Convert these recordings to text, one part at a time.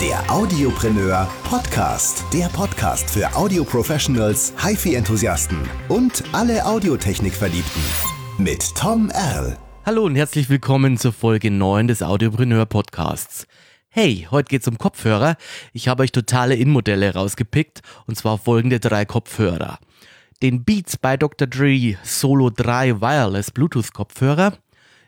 Der Audiopreneur Podcast. Der Podcast für Audio-Professionals, HiFi-Enthusiasten und alle Audiotechnik-Verliebten. Mit Tom Erl. Hallo und herzlich willkommen zur Folge 9 des Audiopreneur Podcasts. Hey, heute geht's um Kopfhörer. Ich habe euch totale Innenmodelle rausgepickt und zwar folgende drei Kopfhörer. Den Beats bei Dr. Dre Solo 3 Wireless Bluetooth Kopfhörer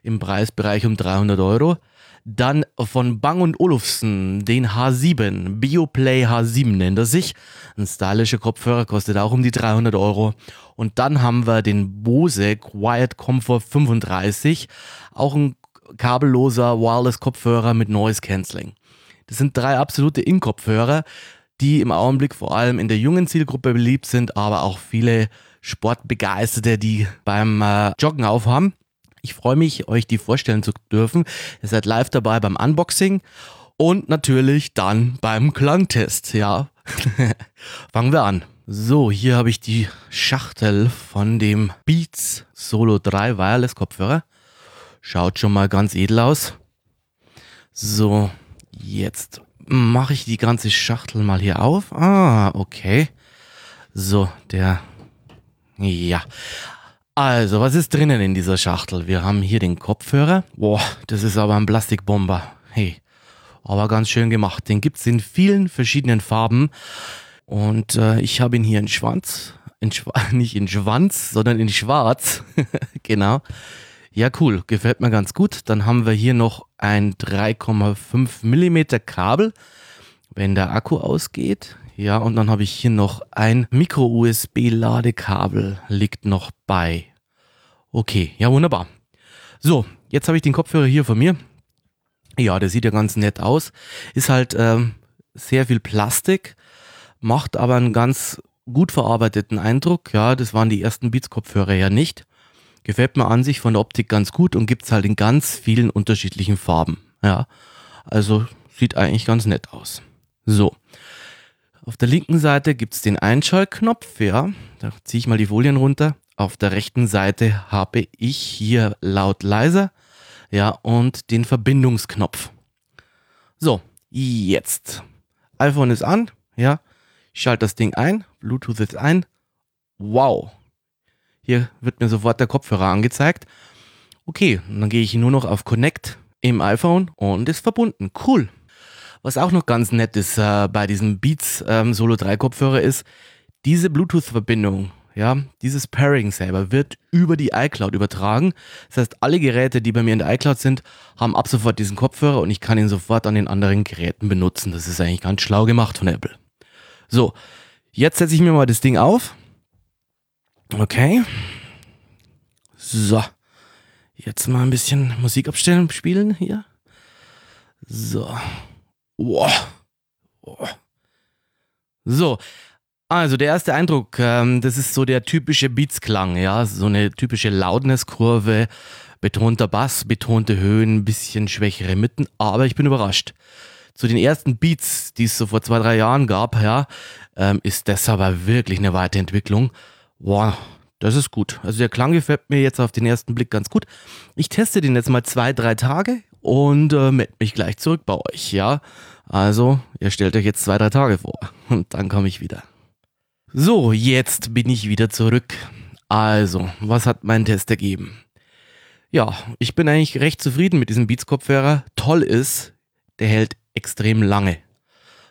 im Preisbereich um 300 Euro. Dann von Bang Olufsen den H7, Bioplay H7 nennt er sich. Ein stylischer Kopfhörer kostet auch um die 300 Euro. Und dann haben wir den Bose Quiet Comfort 35, auch ein kabelloser Wireless Kopfhörer mit Noise Cancelling. Das sind drei absolute In-Kopfhörer, die im Augenblick vor allem in der jungen Zielgruppe beliebt sind, aber auch viele Sportbegeisterte, die beim äh, Joggen aufhaben. Ich freue mich, euch die vorstellen zu dürfen. Ihr seid live dabei beim Unboxing und natürlich dann beim Klangtest. Ja, fangen wir an. So, hier habe ich die Schachtel von dem Beats Solo 3 Wireless Kopfhörer. Schaut schon mal ganz edel aus. So, jetzt mache ich die ganze Schachtel mal hier auf. Ah, okay. So, der. Ja. Also, was ist drinnen in dieser Schachtel? Wir haben hier den Kopfhörer. Boah, das ist aber ein Plastikbomber. Hey, aber ganz schön gemacht. Den gibt es in vielen verschiedenen Farben. Und äh, ich habe ihn hier in Schwanz. In Schwa nicht in Schwanz, sondern in Schwarz. genau. Ja, cool. Gefällt mir ganz gut. Dann haben wir hier noch ein 3,5 mm Kabel, wenn der Akku ausgeht. Ja, und dann habe ich hier noch ein Micro-USB-Ladekabel, liegt noch bei. Okay, ja, wunderbar. So, jetzt habe ich den Kopfhörer hier von mir. Ja, der sieht ja ganz nett aus. Ist halt ähm, sehr viel Plastik, macht aber einen ganz gut verarbeiteten Eindruck. Ja, das waren die ersten Beats-Kopfhörer ja nicht. Gefällt mir an sich von der Optik ganz gut und gibt es halt in ganz vielen unterschiedlichen Farben. Ja, also sieht eigentlich ganz nett aus. So, auf der linken Seite gibt es den Einschaltknopf, ja. Da ziehe ich mal die Folien runter. Auf der rechten Seite habe ich hier laut leiser, ja, und den Verbindungsknopf. So, jetzt. iPhone ist an, ja. Ich schalte das Ding ein, Bluetooth ist ein. Wow. Hier wird mir sofort der Kopfhörer angezeigt. Okay, dann gehe ich nur noch auf Connect im iPhone und ist verbunden. Cool. Was auch noch ganz nett ist äh, bei diesem Beats ähm, Solo 3 Kopfhörer ist, diese Bluetooth-Verbindung, ja, dieses Pairing selber wird über die iCloud übertragen. Das heißt, alle Geräte, die bei mir in der iCloud sind, haben ab sofort diesen Kopfhörer und ich kann ihn sofort an den anderen Geräten benutzen. Das ist eigentlich ganz schlau gemacht von Apple. So, jetzt setze ich mir mal das Ding auf. Okay. So. Jetzt mal ein bisschen Musik abstellen, spielen hier. So. Wow. So, also der erste Eindruck, ähm, das ist so der typische Beatsklang, ja, so eine typische Loudness-Kurve, betonter Bass, betonte Höhen, bisschen schwächere Mitten, aber ich bin überrascht. Zu den ersten Beats, die es so vor zwei, drei Jahren gab, ja, ähm, ist das aber wirklich eine Weiterentwicklung. Wow, das ist gut. Also der Klang gefällt mir jetzt auf den ersten Blick ganz gut. Ich teste den jetzt mal zwei, drei Tage und äh, melde mich gleich zurück bei euch, ja. Also, ihr stellt euch jetzt zwei, drei Tage vor und dann komme ich wieder. So, jetzt bin ich wieder zurück. Also, was hat mein Test ergeben? Ja, ich bin eigentlich recht zufrieden mit diesem Beats-Kopfhörer. Toll ist, der hält extrem lange.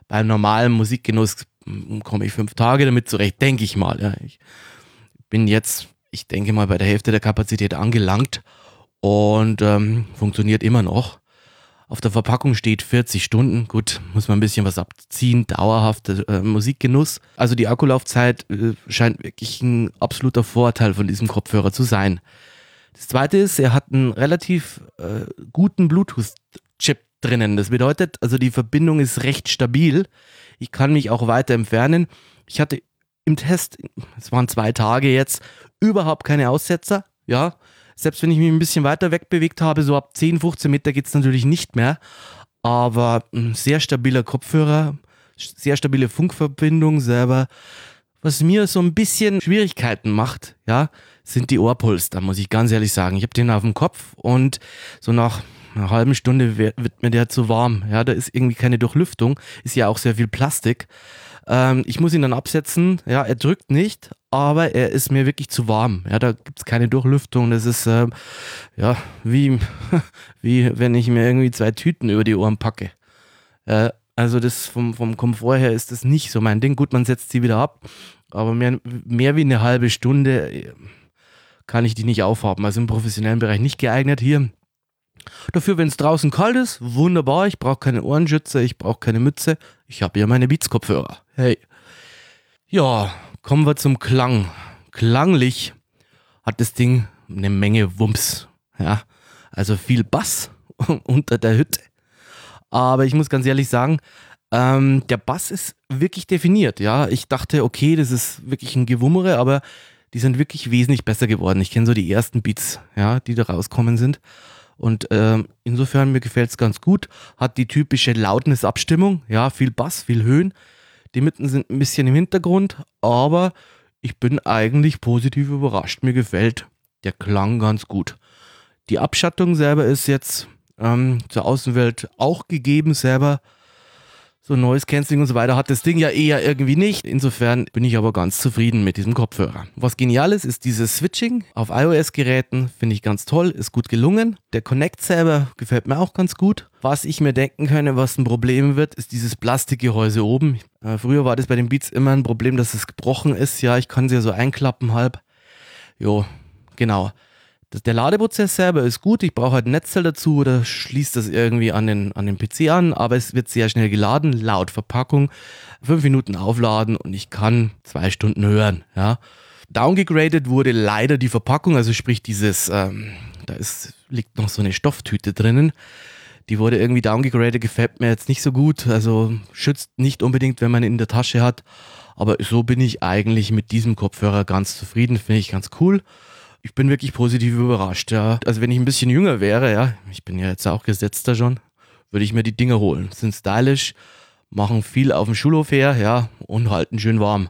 Beim normalen Musikgenuss komme ich fünf Tage damit zurecht, denke ich mal. Ja. Ich bin jetzt, ich denke mal, bei der Hälfte der Kapazität angelangt und ähm, funktioniert immer noch. Auf der Verpackung steht 40 Stunden. Gut, muss man ein bisschen was abziehen. Dauerhafter äh, Musikgenuss. Also die Akkulaufzeit äh, scheint wirklich ein absoluter Vorteil von diesem Kopfhörer zu sein. Das zweite ist, er hat einen relativ äh, guten Bluetooth-Chip drinnen. Das bedeutet, also die Verbindung ist recht stabil. Ich kann mich auch weiter entfernen. Ich hatte im Test, es waren zwei Tage jetzt, überhaupt keine Aussetzer. Ja, selbst wenn ich mich ein bisschen weiter wegbewegt habe, so ab 10, 15 Meter geht es natürlich nicht mehr. Aber ein sehr stabiler Kopfhörer, sehr stabile Funkverbindung selber. Was mir so ein bisschen Schwierigkeiten macht, ja, sind die Ohrpolster, muss ich ganz ehrlich sagen. Ich habe den auf dem Kopf und so nach einer halben Stunde wird mir der zu warm. Ja, da ist irgendwie keine Durchlüftung, ist ja auch sehr viel Plastik. Ähm, ich muss ihn dann absetzen. Ja, er drückt nicht, aber er ist mir wirklich zu warm. Ja, da gibt es keine Durchlüftung. Das ist äh, ja wie, wie wenn ich mir irgendwie zwei Tüten über die Ohren packe. Äh, also das vom, vom Komfort her ist das nicht so mein Ding. Gut, man setzt sie wieder ab, aber mehr, mehr wie eine halbe Stunde äh, kann ich die nicht aufhaben. Also im professionellen Bereich nicht geeignet hier. Dafür, wenn es draußen kalt ist, wunderbar. Ich brauche keine Ohrenschützer, ich brauche keine Mütze. Ich habe ja meine Beats-Kopfhörer. Hey. Ja, kommen wir zum Klang. Klanglich hat das Ding eine Menge Wumms. Ja, also viel Bass unter der Hütte. Aber ich muss ganz ehrlich sagen, ähm, der Bass ist wirklich definiert. Ja, ich dachte, okay, das ist wirklich ein Gewummere, aber die sind wirklich wesentlich besser geworden. Ich kenne so die ersten Beats, ja, die da rauskommen sind. Und ähm, insofern mir gefällt es ganz gut. Hat die typische Loudness-Abstimmung, ja, viel Bass, viel Höhen. Die Mitten sind ein bisschen im Hintergrund, aber ich bin eigentlich positiv überrascht. Mir gefällt der Klang ganz gut. Die Abschattung selber ist jetzt ähm, zur Außenwelt auch gegeben selber so Noise Cancelling und so weiter hat das Ding ja eher irgendwie nicht. Insofern bin ich aber ganz zufrieden mit diesem Kopfhörer. Was genial ist, ist dieses Switching auf iOS-Geräten. Finde ich ganz toll, ist gut gelungen. Der Connect selber gefällt mir auch ganz gut. Was ich mir denken könnte, was ein Problem wird, ist dieses Plastikgehäuse oben. Äh, früher war das bei den Beats immer ein Problem, dass es gebrochen ist. Ja, ich kann sie ja so einklappen halb. Jo, genau. Das, der Ladeprozess selber ist gut, ich brauche halt ein Netzteil dazu oder schließe das irgendwie an den, an den PC an, aber es wird sehr schnell geladen, laut Verpackung, fünf Minuten aufladen und ich kann zwei Stunden hören. Ja. Downgegradet wurde leider die Verpackung, also sprich dieses, ähm, da ist, liegt noch so eine Stofftüte drinnen. Die wurde irgendwie downgegradet, gefällt mir jetzt nicht so gut, also schützt nicht unbedingt, wenn man ihn in der Tasche hat. Aber so bin ich eigentlich mit diesem Kopfhörer ganz zufrieden, finde ich ganz cool ich bin wirklich positiv überrascht. Ja. Also wenn ich ein bisschen jünger wäre, ja, ich bin ja jetzt auch gesetzter schon, würde ich mir die Dinger holen. Sind stylisch, machen viel auf dem Schulhof her, ja, und halten schön warm.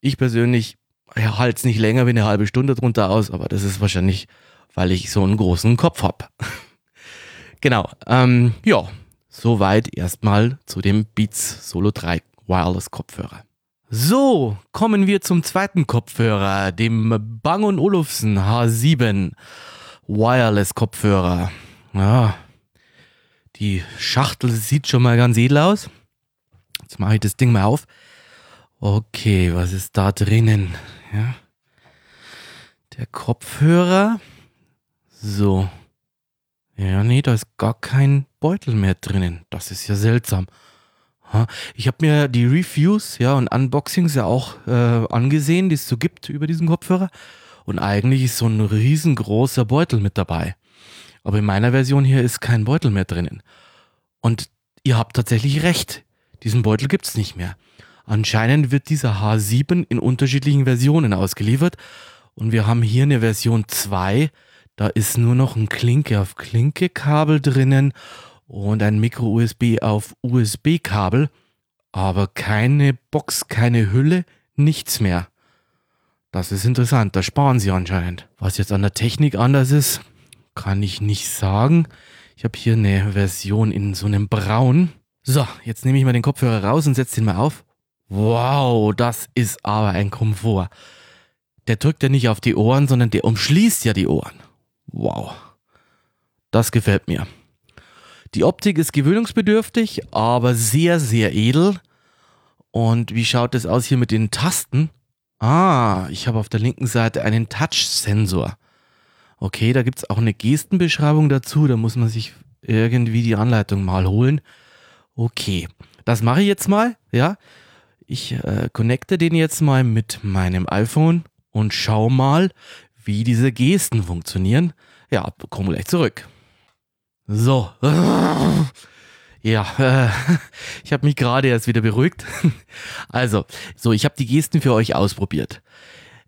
Ich persönlich ja, halte es nicht länger wie eine halbe Stunde drunter aus, aber das ist wahrscheinlich, weil ich so einen großen Kopf habe. genau, ähm, ja, soweit erstmal zu dem Beats Solo 3 Wireless Kopfhörer. So, kommen wir zum zweiten Kopfhörer, dem Bang Olufsen H7 Wireless Kopfhörer. Ja, die Schachtel sieht schon mal ganz edel aus. Jetzt mache ich das Ding mal auf. Okay, was ist da drinnen? Ja. Der Kopfhörer. So. Ja, nee, da ist gar kein Beutel mehr drinnen. Das ist ja seltsam. Ich habe mir die Reviews ja, und Unboxings ja auch äh, angesehen, die es so gibt über diesen Kopfhörer. Und eigentlich ist so ein riesengroßer Beutel mit dabei. Aber in meiner Version hier ist kein Beutel mehr drinnen. Und ihr habt tatsächlich recht. Diesen Beutel gibt es nicht mehr. Anscheinend wird dieser H7 in unterschiedlichen Versionen ausgeliefert. Und wir haben hier eine Version 2. Da ist nur noch ein Klinke auf Klinke Kabel drinnen und ein Micro-USB auf USB-Kabel, aber keine Box, keine Hülle, nichts mehr. Das ist interessant, da sparen sie anscheinend. Was jetzt an der Technik anders ist, kann ich nicht sagen. Ich habe hier eine Version in so einem Braun. So, jetzt nehme ich mal den Kopfhörer raus und setze den mal auf. Wow, das ist aber ein Komfort. Der drückt ja nicht auf die Ohren, sondern der umschließt ja die Ohren. Wow. Das gefällt mir. Die Optik ist gewöhnungsbedürftig, aber sehr, sehr edel. Und wie schaut es aus hier mit den Tasten? Ah, ich habe auf der linken Seite einen Touch-Sensor. Okay, da gibt es auch eine Gestenbeschreibung dazu. Da muss man sich irgendwie die Anleitung mal holen. Okay, das mache ich jetzt mal. Ja, ich äh, connecte den jetzt mal mit meinem iPhone und schau mal, wie diese Gesten funktionieren. Ja, komme gleich zurück. So. Ja, äh, ich habe mich gerade erst wieder beruhigt. Also, so, ich habe die Gesten für euch ausprobiert.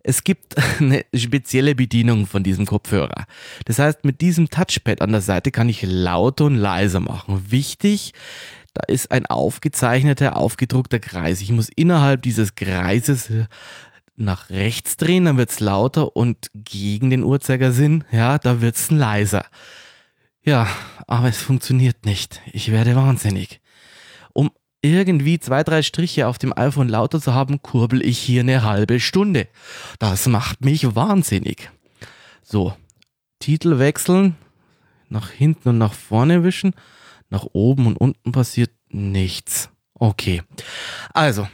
Es gibt eine spezielle Bedienung von diesem Kopfhörer. Das heißt, mit diesem Touchpad an der Seite kann ich lauter und leiser machen. Wichtig, Da ist ein aufgezeichneter, aufgedruckter Kreis. Ich muss innerhalb dieses Kreises nach rechts drehen, dann wird es lauter und gegen den Uhrzeigersinn, ja, da wird es leiser. Ja, aber es funktioniert nicht. Ich werde wahnsinnig. Um irgendwie zwei, drei Striche auf dem iPhone lauter zu haben, kurbel ich hier eine halbe Stunde. Das macht mich wahnsinnig. So, Titel wechseln, nach hinten und nach vorne wischen, nach oben und unten passiert nichts. Okay. Also,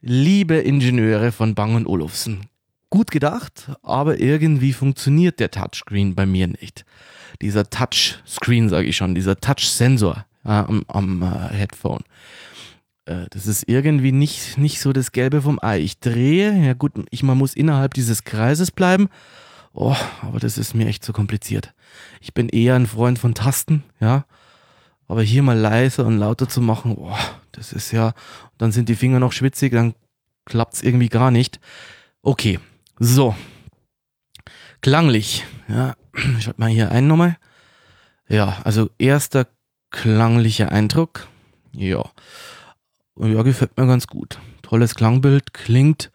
liebe Ingenieure von Bang Olufsen, gut gedacht, aber irgendwie funktioniert der Touchscreen bei mir nicht. Dieser Touchscreen, sage ich schon, dieser Touchsensor ja, am, am äh, Headphone. Äh, das ist irgendwie nicht, nicht so das Gelbe vom Ei. Ich drehe, ja gut, ich man muss innerhalb dieses Kreises bleiben. Oh, aber das ist mir echt zu kompliziert. Ich bin eher ein Freund von Tasten, ja. Aber hier mal leiser und lauter zu machen, oh, das ist ja, dann sind die Finger noch schwitzig, dann klappt es irgendwie gar nicht. Okay, so. Klanglich, ja. Schaut mal hier ein nochmal. Ja, also erster klanglicher Eindruck. Ja. Ja, gefällt mir ganz gut. Tolles Klangbild, klingt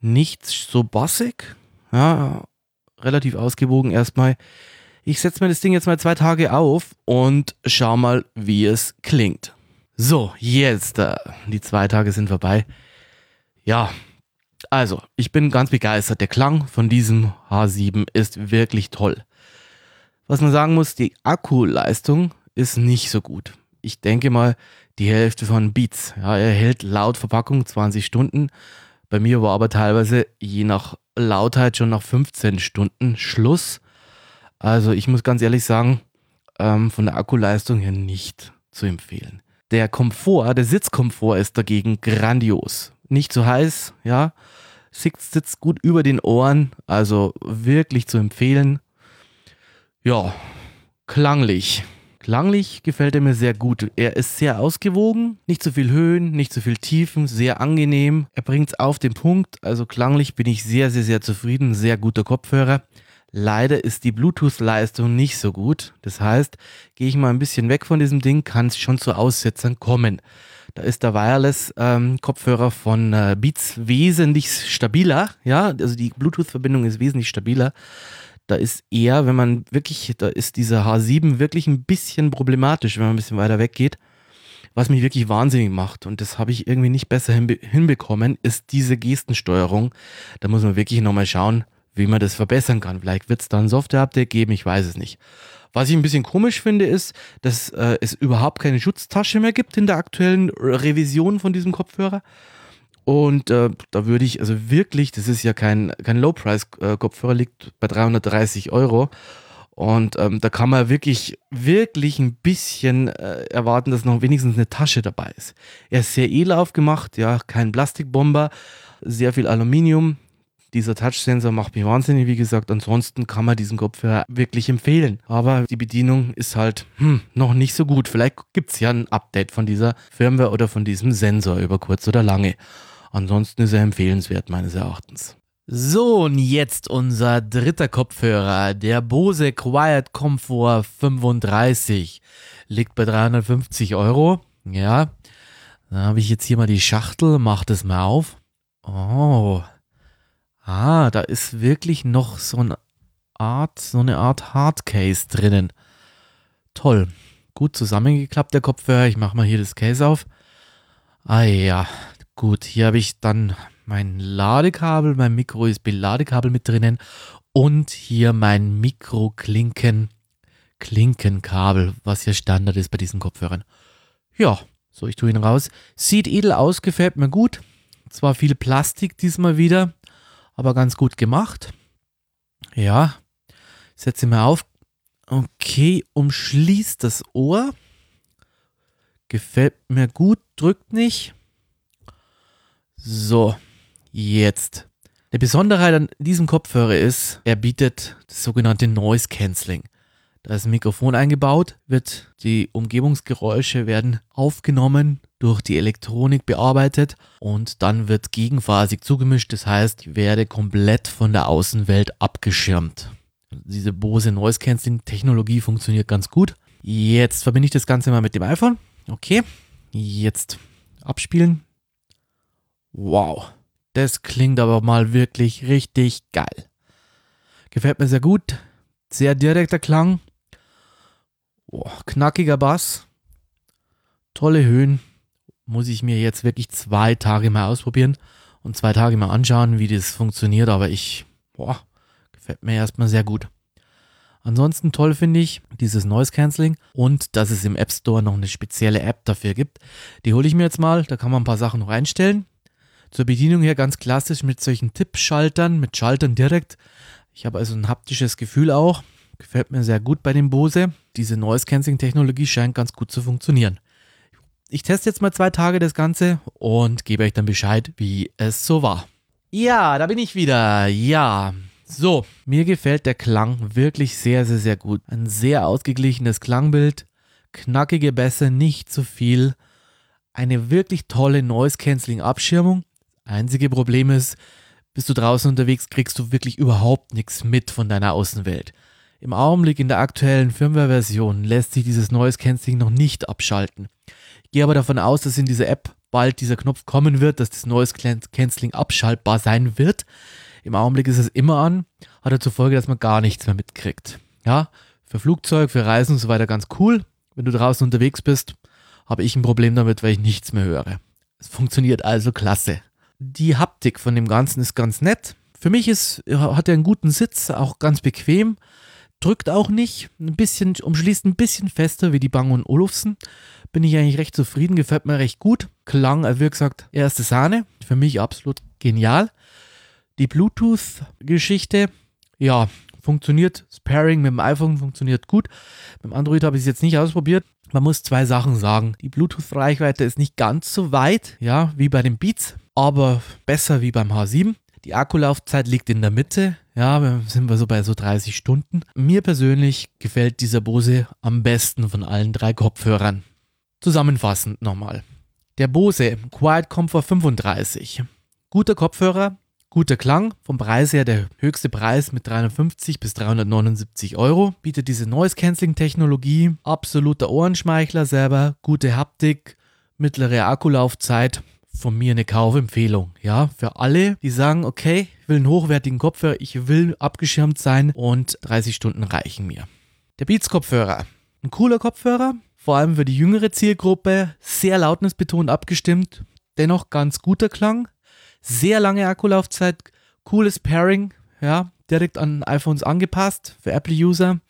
nicht so bassig. Ja, relativ ausgewogen erstmal. Ich setze mir das Ding jetzt mal zwei Tage auf und schau mal, wie es klingt. So, jetzt, äh, die zwei Tage sind vorbei. Ja, also, ich bin ganz begeistert. Der Klang von diesem H7 ist wirklich toll. Was man sagen muss, die Akkuleistung ist nicht so gut. Ich denke mal, die Hälfte von Beats. Ja, er hält laut Verpackung 20 Stunden. Bei mir war aber teilweise je nach Lautheit schon nach 15 Stunden Schluss. Also ich muss ganz ehrlich sagen, ähm, von der Akkuleistung her nicht zu empfehlen. Der Komfort, der Sitzkomfort ist dagegen grandios. Nicht zu heiß, ja. Sitzt, sitzt gut über den Ohren, also wirklich zu empfehlen. Ja, klanglich. Klanglich gefällt er mir sehr gut. Er ist sehr ausgewogen, nicht zu viel Höhen, nicht zu viel Tiefen, sehr angenehm. Er bringt es auf den Punkt, also klanglich bin ich sehr, sehr, sehr zufrieden. Sehr guter Kopfhörer. Leider ist die Bluetooth-Leistung nicht so gut. Das heißt, gehe ich mal ein bisschen weg von diesem Ding, kann es schon zu Aussetzern kommen. Da ist der Wireless-Kopfhörer ähm, von äh, Beats wesentlich stabiler. Ja, also die Bluetooth-Verbindung ist wesentlich stabiler. Da ist eher, wenn man wirklich, da ist dieser H7 wirklich ein bisschen problematisch, wenn man ein bisschen weiter weggeht. Was mich wirklich wahnsinnig macht, und das habe ich irgendwie nicht besser hinbe hinbekommen, ist diese Gestensteuerung. Da muss man wirklich nochmal schauen, wie man das verbessern kann. Vielleicht wird es da ein Software-Update geben, ich weiß es nicht. Was ich ein bisschen komisch finde, ist, dass äh, es überhaupt keine Schutztasche mehr gibt in der aktuellen Revision von diesem Kopfhörer. Und äh, da würde ich, also wirklich, das ist ja kein, kein Low-Price-Kopfhörer, liegt bei 330 Euro. Und ähm, da kann man wirklich, wirklich ein bisschen äh, erwarten, dass noch wenigstens eine Tasche dabei ist. Er ist sehr edel aufgemacht, ja, kein Plastikbomber, sehr viel Aluminium, dieser Touch-Sensor macht mich wahnsinnig, wie gesagt. Ansonsten kann man diesen Kopfhörer wirklich empfehlen. Aber die Bedienung ist halt hm, noch nicht so gut. Vielleicht gibt es ja ein Update von dieser Firmware oder von diesem Sensor über kurz oder lange. Ansonsten ist er empfehlenswert meines Erachtens. So, und jetzt unser dritter Kopfhörer, der Bose Quiet Comfort 35. Liegt bei 350 Euro. Ja, dann habe ich jetzt hier mal die Schachtel, mach das mal auf. Oh, Ah, da ist wirklich noch so eine Art, so eine Art Hardcase drinnen. Toll. Gut zusammengeklappt, der Kopfhörer. Ich mache mal hier das Case auf. Ah ja, gut. Hier habe ich dann mein Ladekabel, mein Micro-USB-Ladekabel mit drinnen und hier mein Mikro-Klinken, Klinkenkabel, was hier Standard ist bei diesen Kopfhörern. Ja, so, ich tue ihn raus. Sieht edel aus, gefällt mir gut. Zwar viel Plastik diesmal wieder, aber ganz gut gemacht. Ja, setze mal auf. Okay, umschließt das Ohr. Gefällt mir gut, drückt nicht. So, jetzt. Der Besonderheit an diesem Kopfhörer ist, er bietet das sogenannte Noise Cancelling. Da ist ein Mikrofon eingebaut, wird die Umgebungsgeräusche werden aufgenommen, durch die Elektronik bearbeitet und dann wird gegenphasig zugemischt. Das heißt, ich werde komplett von der Außenwelt abgeschirmt. Diese Bose Noise Cancelling Technologie funktioniert ganz gut. Jetzt verbinde ich das Ganze mal mit dem iPhone. Okay, Jetzt abspielen. Wow, das klingt aber mal wirklich richtig geil. Gefällt mir sehr gut. Sehr direkter Klang. Oh, knackiger Bass. Tolle Höhen. Muss ich mir jetzt wirklich zwei Tage mal ausprobieren und zwei Tage mal anschauen, wie das funktioniert. Aber ich, boah, gefällt mir erstmal sehr gut. Ansonsten toll finde ich dieses Noise Cancelling und dass es im App Store noch eine spezielle App dafür gibt. Die hole ich mir jetzt mal, da kann man ein paar Sachen noch einstellen. Zur Bedienung her ganz klassisch mit solchen Tippschaltern, mit Schaltern direkt. Ich habe also ein haptisches Gefühl auch. Gefällt mir sehr gut bei dem Bose. Diese Noise Cancelling Technologie scheint ganz gut zu funktionieren. Ich teste jetzt mal zwei Tage das Ganze und gebe euch dann Bescheid, wie es so war. Ja, da bin ich wieder. Ja, so, mir gefällt der Klang wirklich sehr, sehr, sehr gut. Ein sehr ausgeglichenes Klangbild, knackige Bässe, nicht zu viel. Eine wirklich tolle Noise-Canceling-Abschirmung. Einzige Problem ist, bist du draußen unterwegs, kriegst du wirklich überhaupt nichts mit von deiner Außenwelt. Im Augenblick in der aktuellen Firmware-Version lässt sich dieses Noise Cancelling noch nicht abschalten. Ich gehe aber davon aus, dass in dieser App bald dieser Knopf kommen wird, dass das Noise Cancelling abschaltbar sein wird. Im Augenblick ist es immer an, hat er zur Folge, dass man gar nichts mehr mitkriegt. Ja, für Flugzeug, für Reisen und so weiter ganz cool. Wenn du draußen unterwegs bist, habe ich ein Problem damit, weil ich nichts mehr höre. Es funktioniert also klasse. Die Haptik von dem Ganzen ist ganz nett. Für mich ist, hat er einen guten Sitz, auch ganz bequem. Drückt auch nicht, ein bisschen, umschließt ein bisschen fester wie die Bang Olufsen. Bin ich eigentlich recht zufrieden, gefällt mir recht gut. Klang, wie gesagt, erste Sahne. Für mich absolut genial. Die Bluetooth-Geschichte, ja, funktioniert. Sparing mit dem iPhone funktioniert gut. Beim Android habe ich es jetzt nicht ausprobiert. Man muss zwei Sachen sagen. Die Bluetooth-Reichweite ist nicht ganz so weit, ja, wie bei den Beats, aber besser wie beim H7. Die Akkulaufzeit liegt in der Mitte. Ja, sind wir so bei so 30 Stunden. Mir persönlich gefällt dieser Bose am besten von allen drei Kopfhörern. Zusammenfassend nochmal. Der Bose Quiet Comfort 35. Guter Kopfhörer, Guter Klang, vom Preis her der höchste Preis mit 350 bis 379 Euro, bietet diese Noise Cancelling Technologie, absoluter Ohrenschmeichler selber, gute Haptik, mittlere Akkulaufzeit, von mir eine Kaufempfehlung. Ja, für alle, die sagen, okay, ich will einen hochwertigen Kopfhörer, ich will abgeschirmt sein und 30 Stunden reichen mir. Der Beats Kopfhörer, ein cooler Kopfhörer, vor allem für die jüngere Zielgruppe, sehr lautnisbetont abgestimmt, dennoch ganz guter Klang, sehr lange Akkulaufzeit, cooles Pairing, ja, direkt an iPhones angepasst für Apple-User.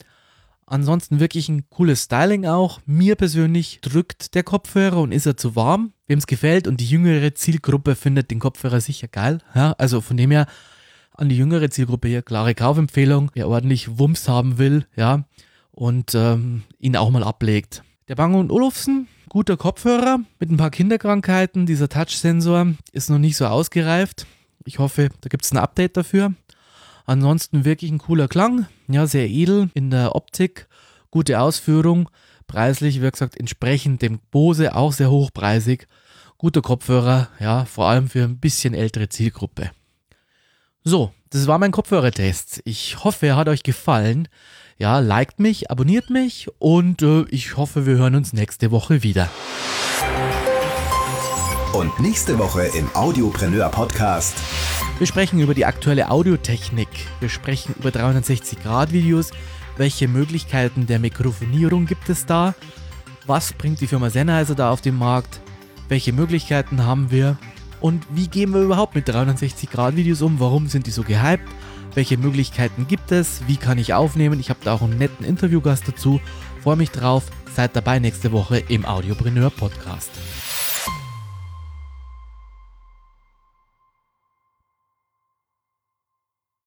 Ansonsten wirklich ein cooles Styling auch. Mir persönlich drückt der Kopfhörer und ist er zu warm. Wem es gefällt und die jüngere Zielgruppe findet den Kopfhörer sicher geil. Ja, also von dem her an die jüngere Zielgruppe hier klare Kaufempfehlung. Wer ordentlich Wumms haben will, ja, und ähm, ihn auch mal ablegt. Der Bang Olufsen guter Kopfhörer mit ein paar Kinderkrankheiten. Dieser Touch-Sensor ist noch nicht so ausgereift. Ich hoffe, da gibt es ein Update dafür. Ansonsten wirklich ein cooler Klang, ja, sehr edel in der Optik, gute Ausführung, preislich, wie gesagt, entsprechend dem Bose auch sehr hochpreisig. Guter Kopfhörer, ja, vor allem für ein bisschen ältere Zielgruppe. So, das war mein Kopfhörertest. Ich hoffe, er hat euch gefallen. Ja, liked mich, abonniert mich und äh, ich hoffe, wir hören uns nächste Woche wieder. Und nächste Woche im Audiopreneur Podcast. Wir sprechen über die aktuelle Audiotechnik. Wir sprechen über 360-Grad-Videos. Welche Möglichkeiten der Mikrofonierung gibt es da? Was bringt die Firma Sennheiser da auf den Markt? Welche Möglichkeiten haben wir? Und wie gehen wir überhaupt mit 360-Grad-Videos um? Warum sind die so gehypt? Welche Möglichkeiten gibt es? Wie kann ich aufnehmen? Ich habe da auch einen netten Interviewgast dazu. Freue mich drauf. Seid dabei nächste Woche im Audiopreneur Podcast.